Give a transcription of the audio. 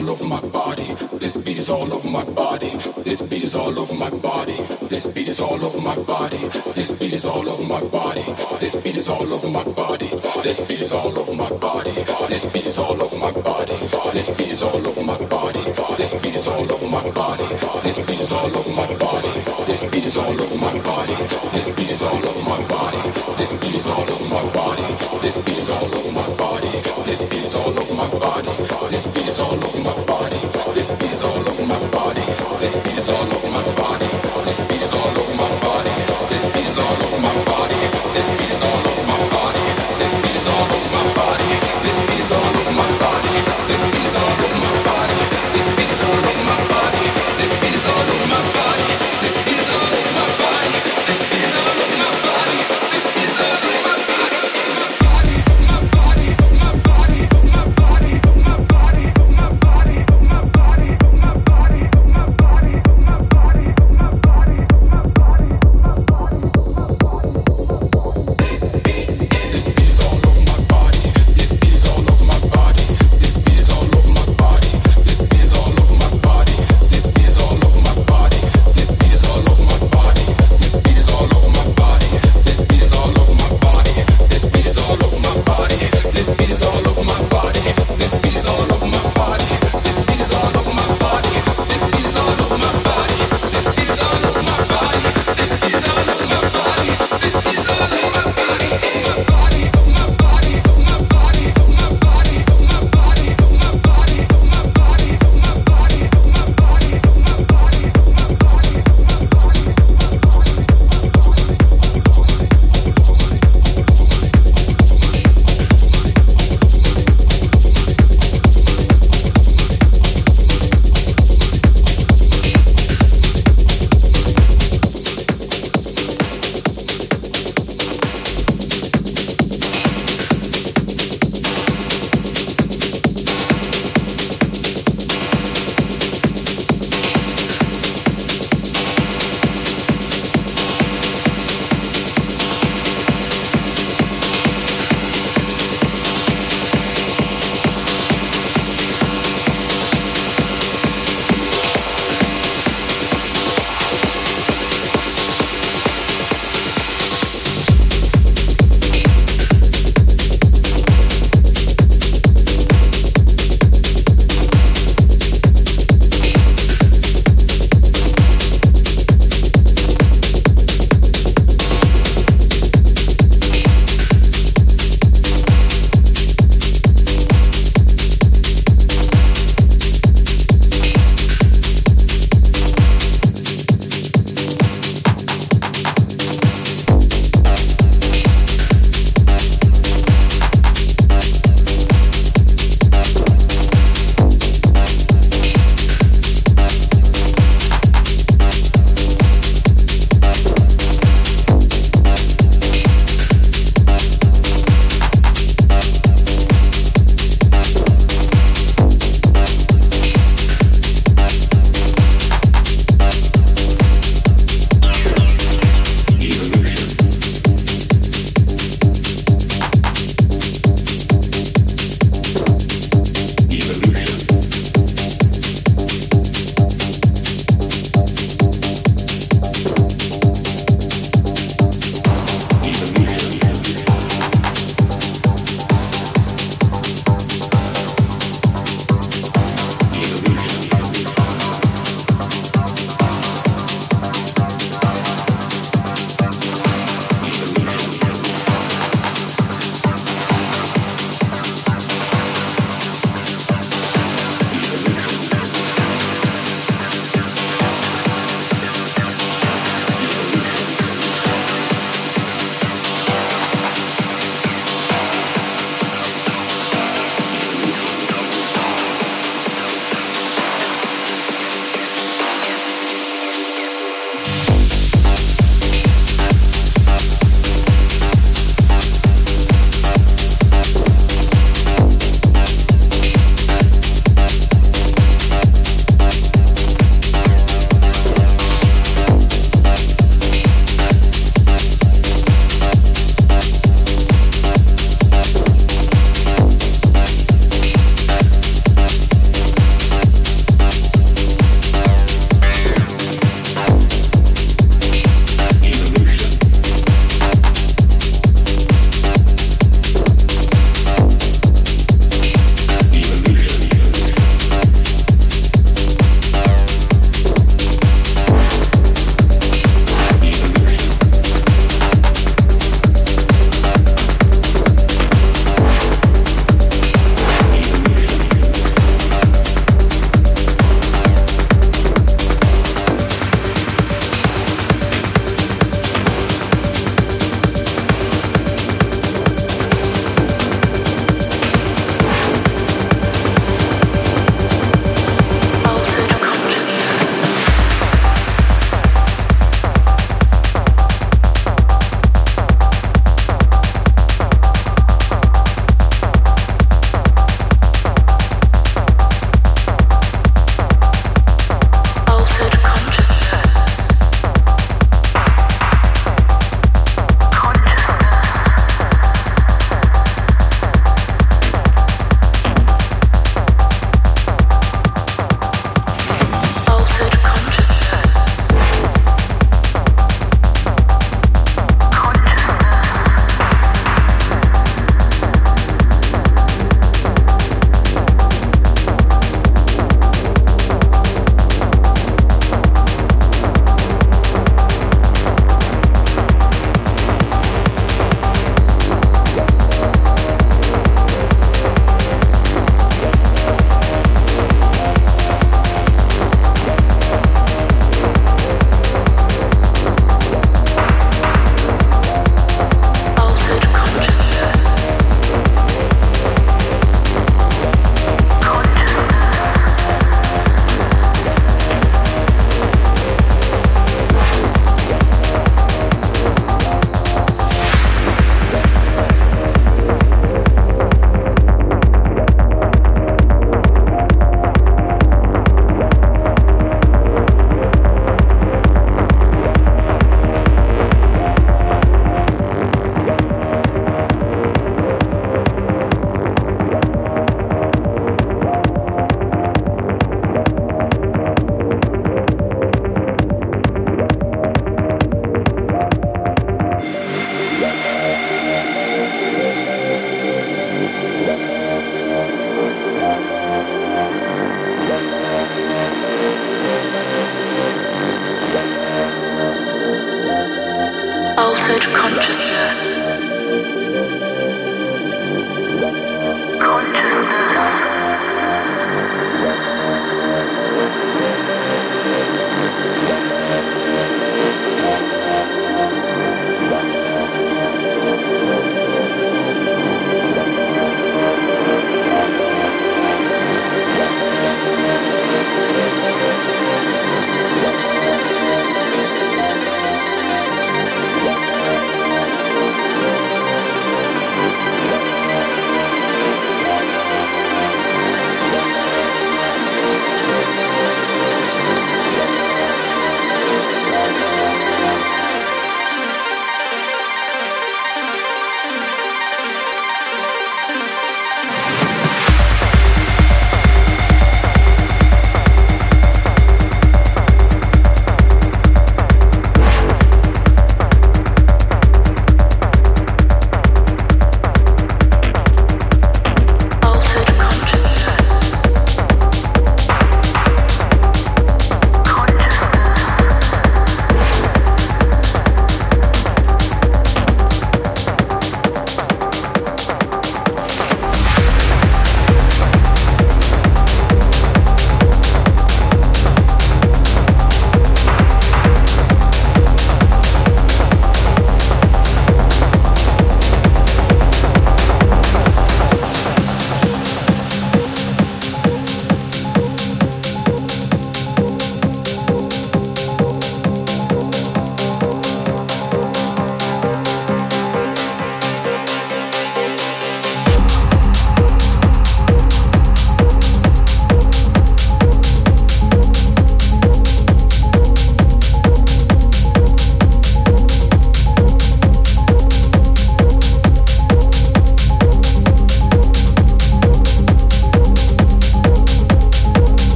all over my body. This beat is all over my body. This beat is all over my body. This beat is all over my body. This beat is all over my body. This beat is all over my body. This beat is all over my body. This beat is all over my body. This beat is all over my body. This beat is all over my body. This beat is all over my body. This beat is all over my body. This beat is all over my body. This beat is all over my body. This beat is all over my body. This beat is all over